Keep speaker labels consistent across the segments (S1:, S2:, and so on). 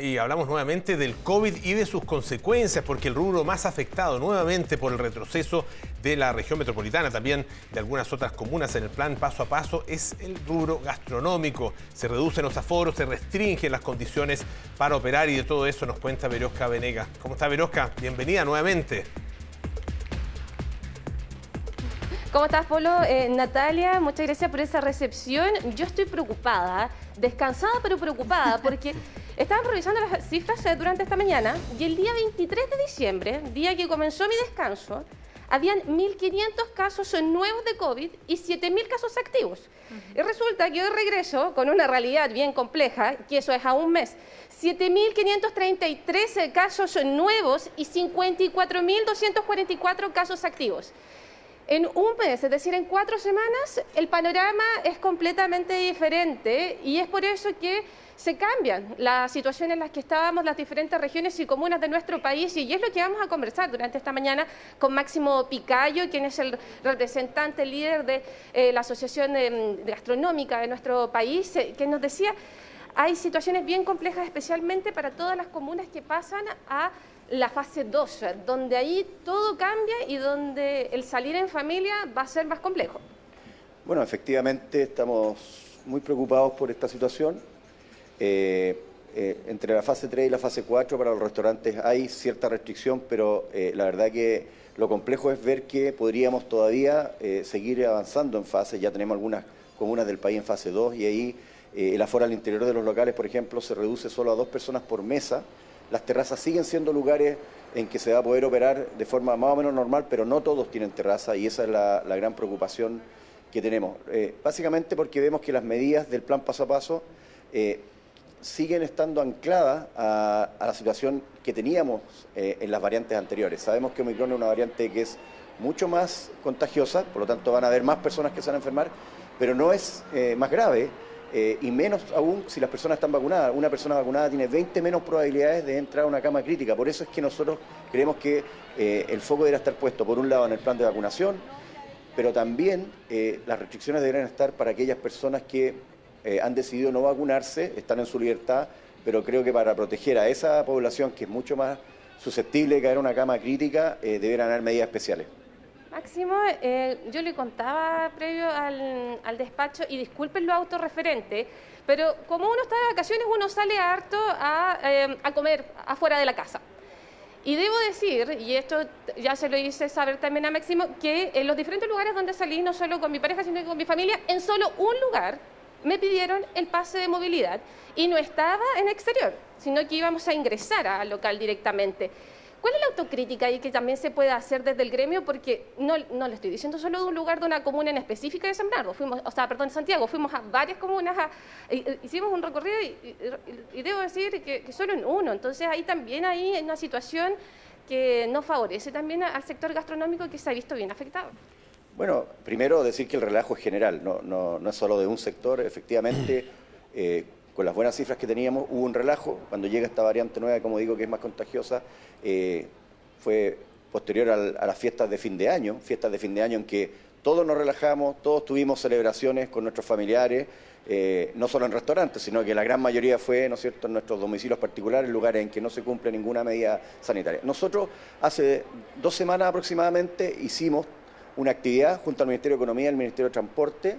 S1: Y hablamos nuevamente del COVID y de sus consecuencias, porque el rubro más afectado nuevamente por el retroceso de la región metropolitana, también de algunas otras comunas en el plan paso a paso, es el rubro gastronómico. Se reducen los aforos, se restringen las condiciones para operar y de todo eso nos cuenta Verosca Venega. ¿Cómo está Verosca? Bienvenida nuevamente.
S2: ¿Cómo estás, Polo? Eh, Natalia, muchas gracias por esa recepción. Yo estoy preocupada, descansada pero preocupada, porque estaban revisando las cifras eh, durante esta mañana y el día 23 de diciembre, día que comenzó mi descanso, habían 1.500 casos nuevos de COVID y 7.000 casos activos. Y resulta que hoy regreso con una realidad bien compleja, que eso es a un mes. 7.533 casos nuevos y 54.244 casos activos. En un mes, es decir, en cuatro semanas, el panorama es completamente diferente y es por eso que se cambian las situaciones en las que estábamos las diferentes regiones y comunas de nuestro país y es lo que vamos a conversar durante esta mañana con Máximo Picayo, quien es el representante líder de eh, la Asociación eh, Gastronómica de nuestro país, eh, que nos decía, hay situaciones bien complejas especialmente para todas las comunas que pasan a la fase 2, donde ahí todo cambia y donde el salir en familia va a ser más complejo.
S3: Bueno, efectivamente estamos muy preocupados por esta situación. Eh, eh, entre la fase 3 y la fase 4 para los restaurantes hay cierta restricción, pero eh, la verdad que lo complejo es ver que podríamos todavía seguir avanzando en fase. Ya tenemos algunas comunas del país en fase 2 y ahí el aforo al interior de los locales, por ejemplo, se reduce solo a dos personas por mesa las terrazas siguen siendo lugares en que se va a poder operar de forma más o menos normal, pero no todos tienen terraza y esa es la, gran preocupación que tenemos. Eh, básicamente porque vemos que las medidas del plan paso a paso eh, siguen estando ancladas a, la situación que teníamos eh, en las variantes anteriores. Sabemos que Omicron es una variante que es mucho más contagiosa, por lo tanto van a haber más personas que se van a enfermar, pero no es más grave eh, y menos aún si las personas están vacunadas. Una persona vacunada tiene 20 menos probabilidades de entrar a una cama crítica. Por eso es que nosotros creemos que eh, el foco deberá estar puesto, por un lado, en el plan de vacunación, pero también eh, las restricciones deberán estar para aquellas personas que han decidido no vacunarse, están en su libertad, pero creo que para proteger a esa población que es mucho más susceptible de caer en una cama crítica, deberán haber medidas especiales.
S2: Máximo, eh, yo le contaba previo al, despacho, y disculpen lo autorreferente, pero como uno está de vacaciones, uno sale harto a, eh, a comer afuera de la casa. Y debo decir, y esto ya se lo hice saber también a Máximo, que en los diferentes lugares donde salí, no solo con mi pareja, sino con mi familia, en solo un lugar me pidieron el pase de movilidad y no estaba en exterior, sino que íbamos a ingresar al local directamente. ¿Cuál es la autocrítica ahí que también se puede hacer desde el gremio? Porque no, no le estoy diciendo solo de un lugar de una comuna en específica de San Bernardo, fuimos, o sea, perdón, Santiago, fuimos a varias comunas, hicimos un recorrido y, debo decir que, solo en uno. Entonces ahí también hay una situación que no favorece también al sector gastronómico que se ha visto bien afectado.
S3: Bueno, primero decir que el relajo es general, no, no, no es solo de un sector, efectivamente. Eh, con las buenas cifras que teníamos, hubo un relajo. Cuando llega esta variante nueva, como digo, que es más contagiosa, eh, fue posterior a las fiestas de fin de año, fiestas de fin de año en que todos nos relajamos, todos tuvimos celebraciones con nuestros familiares, eh, no solo en restaurantes, sino que la gran mayoría fue, ¿no es cierto?, en nuestros domicilios particulares, lugares en que no se cumple ninguna medida sanitaria. Nosotros hace dos semanas aproximadamente hicimos una actividad junto al Ministerio de Economía y al Ministerio de Transporte,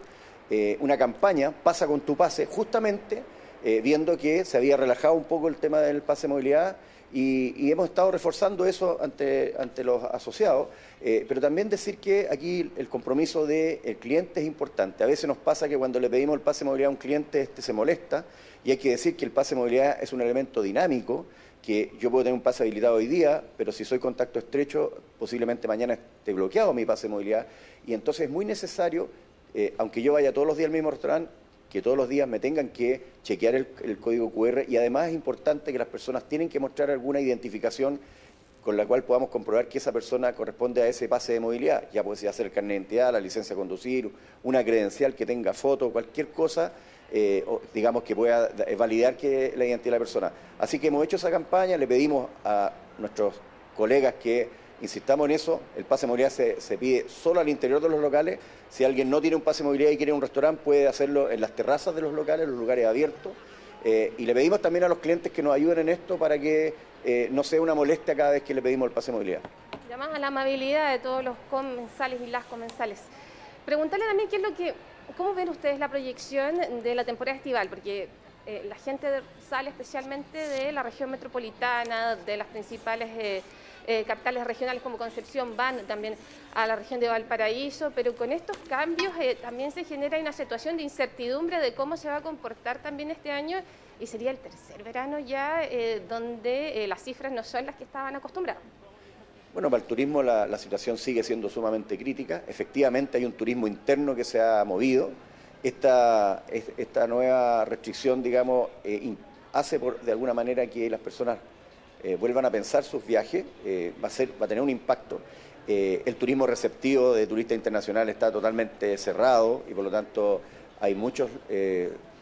S3: eh, una campaña, Pasa con tu pase, justamente eh, viendo que se había relajado un poco el tema del pase de movilidad y, hemos estado reforzando eso ante, ante los asociados, eh, pero también decir que aquí el compromiso del cliente es importante. A veces nos pasa que cuando le pedimos el pase de movilidad a un cliente, este se molesta y hay que decir que el pase de movilidad es un elemento dinámico que yo puedo tener un pase habilitado hoy día, pero si soy contacto estrecho, posiblemente mañana esté bloqueado mi pase de movilidad. Y entonces es muy necesario, eh, aunque yo vaya todos los días al mismo restaurante, que todos los días me tengan que chequear el, código QR y además es importante que las personas tienen que mostrar alguna identificación con la cual podamos comprobar que esa persona corresponde a ese pase de movilidad. Ya puede ser el carnet de identidad, la licencia de conducir, una credencial que tenga foto, cualquier cosa, eh, digamos que pueda validar que la identidad de la persona. Así que hemos hecho esa campaña, le pedimos a nuestros colegas que Insistamos en eso, el pase de movilidad se, pide solo al interior de los locales. Si alguien no tiene un pase de movilidad y quiere un restaurante, puede hacerlo en las terrazas de los locales, los lugares abiertos. y le pedimos también a los clientes que nos ayuden en esto para que no sea una molestia cada vez que le pedimos el pase de movilidad.
S2: Llamamos a la amabilidad de todos los comensales y las comensales. Preguntarle también qué es lo que, cómo ven ustedes la proyección de la temporada estival, porque eh, la gente sale especialmente de la región metropolitana, de las principales eh, eh, capitales regionales como Concepción, van también a la región de Valparaíso, pero con estos cambios también se genera una situación de incertidumbre de cómo se va a comportar también este año y sería el tercer verano ya donde las cifras no son las que estaban acostumbrados.
S3: Bueno, para el turismo la situación sigue siendo sumamente crítica. Efectivamente hay un turismo interno que se ha movido esta, nueva restricción, digamos, eh, hace por, de alguna manera que las personas eh, vuelvan a pensar sus viajes, eh, va, a ser, va a tener un impacto. el turismo receptivo de turistas internacionales está totalmente cerrado y por lo tanto hay muchos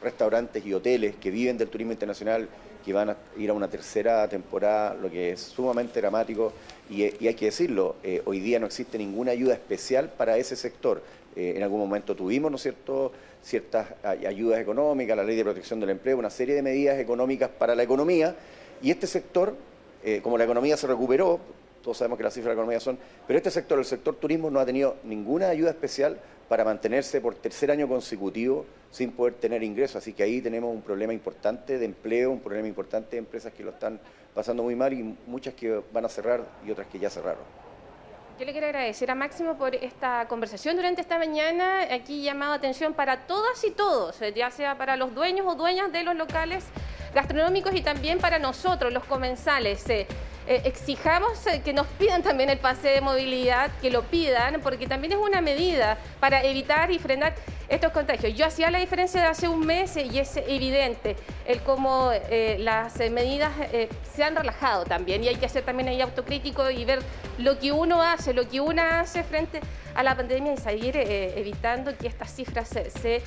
S3: restaurantes y hoteles que viven del turismo internacional que van a ir a una tercera temporada, lo que es sumamente dramático y hay que decirlo, hoy día no existe ninguna ayuda especial para ese sector. en algún momento tuvimos, ¿no es cierto?, ciertas ayudas económicas, la ley de protección del empleo, una serie de medidas económicas para la economía. Y este sector, eh, como la economía se recuperó, todos sabemos que las cifras de la economía son, pero este sector, el sector turismo, no ha tenido ninguna ayuda especial para mantenerse por tercer año consecutivo sin poder tener ingresos. Así que ahí tenemos un problema importante de empleo, un problema importante de empresas que lo están pasando muy mal y muchas que van a cerrar y otras que ya cerraron.
S2: Yo le quiero agradecer a Máximo por esta conversación durante esta mañana. Aquí llamado atención para todas y todos, eh, ya sea para los dueños o dueñas de los locales gastronómicos y también para nosotros, los comensales. Eh, eh, exijamos eh, que nos pidan también el pase de movilidad, que lo pidan, porque también es una medida para evitar y frenar estos contagios. Yo hacía la diferencia de hace un mes y es evidente el cómo las medidas se han relajado también y hay que hacer también ahí autocrítico y ver lo que uno hace, lo que una hace frente a la pandemia y seguir evitando que estas cifras se,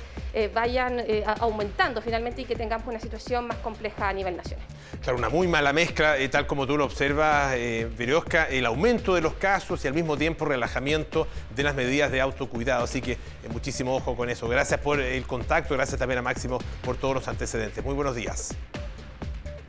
S2: vayan aumentando finalmente y que tengamos una situación más compleja a nivel nacional.
S1: Claro, una muy mala mezcla, tal como tú lo observas observa, eh, el aumento de los casos y al mismo tiempo relajamiento de las medidas de autocuidado. Así que eh, muchísimo ojo con Gracias por el contacto, gracias también a Máximo por todos los antecedentes. Muy buenos días.